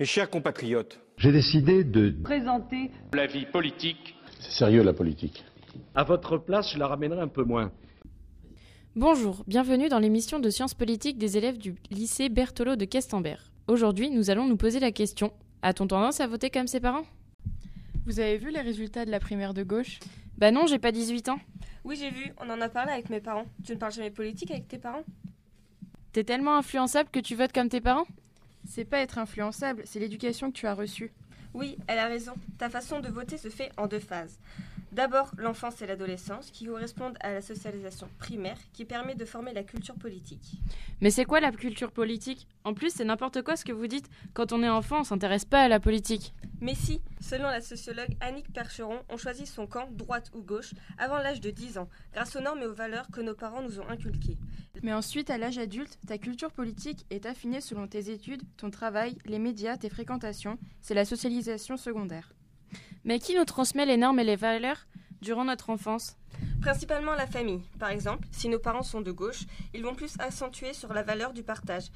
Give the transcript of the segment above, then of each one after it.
Mes chers compatriotes, j'ai décidé de présenter la vie politique. C'est sérieux la politique. À votre place, je la ramènerai un peu moins. Bonjour, bienvenue dans l'émission de sciences politiques des élèves du lycée Berthelot de Questembert. Aujourd'hui, nous allons nous poser la question a-t-on tendance à voter comme ses parents? Vous avez vu les résultats de la primaire de gauche? Bah non, j'ai pas 18 ans. Oui, j'ai vu, on en a parlé avec mes parents. Tu ne parles jamais politique avec tes parents? T'es tellement influençable que tu votes comme tes parents? C'est pas être influençable, c'est l'éducation que tu as reçue. Oui, elle a raison. Ta façon de voter se fait en deux phases. D'abord, l'enfance et l'adolescence, qui correspondent à la socialisation primaire, qui permet de former la culture politique. Mais c'est quoi la culture politique? En plus, c'est n'importe quoi ce que vous dites. Quand on est enfant, on s'intéresse pas à la politique. Mais si, selon la sociologue Annick Percheron, on choisit son camp, droite ou gauche, avant l'âge de 10 ans, grâce aux normes et aux valeurs que nos parents nous ont inculquées. Mais ensuite, à l'âge adulte, ta culture politique est affinée selon tes études, ton travail, les médias, tes fréquentations. C'est la socialisation secondaire. Mais qui nous transmet les normes et les valeurs durant notre enfance? Principalement la famille. Par exemple, si nos parents sont de gauche, ils vont plus accentuer sur la valeur du partage,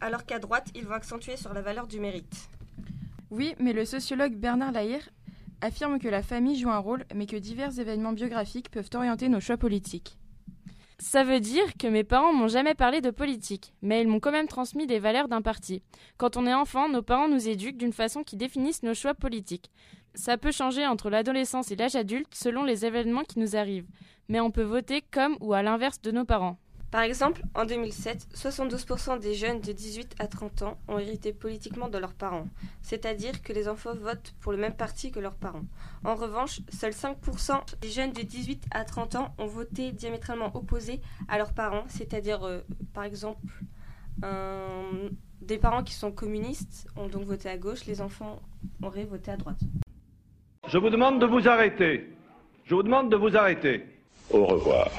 alors qu'à droite, ils vont accentuer sur la valeur du mérite. Oui, mais le sociologue Bernard Lahire affirme que la famille joue un rôle, mais que divers événements biographiques peuvent orienter nos choix politiques. Ça veut dire que mes parents m'ont jamais parlé de politique, mais ils m'ont quand même transmis des valeurs d'un parti. Quand on est enfant, nos parents nous éduquent d'une façon qui définisse nos choix politiques. Ça peut changer entre l'adolescence et l'âge adulte selon les événements qui nous arrivent, mais on peut voter comme ou à l'inverse de nos parents. Par exemple, en 2007, 72% des jeunes de 18 à 30 ans ont hérité politiquement de leurs parents, c'est-à-dire que les enfants votent pour le même parti que leurs parents. En revanche, seuls 5% des jeunes de 18 à 30 ans ont voté diamétralement opposé à leurs parents, c'est-à-dire, euh, par exemple, des parents qui sont communistes ont donc voté à gauche, les enfants auraient voté à droite. Je vous demande de vous arrêter. Je vous demande de vous arrêter. Au revoir.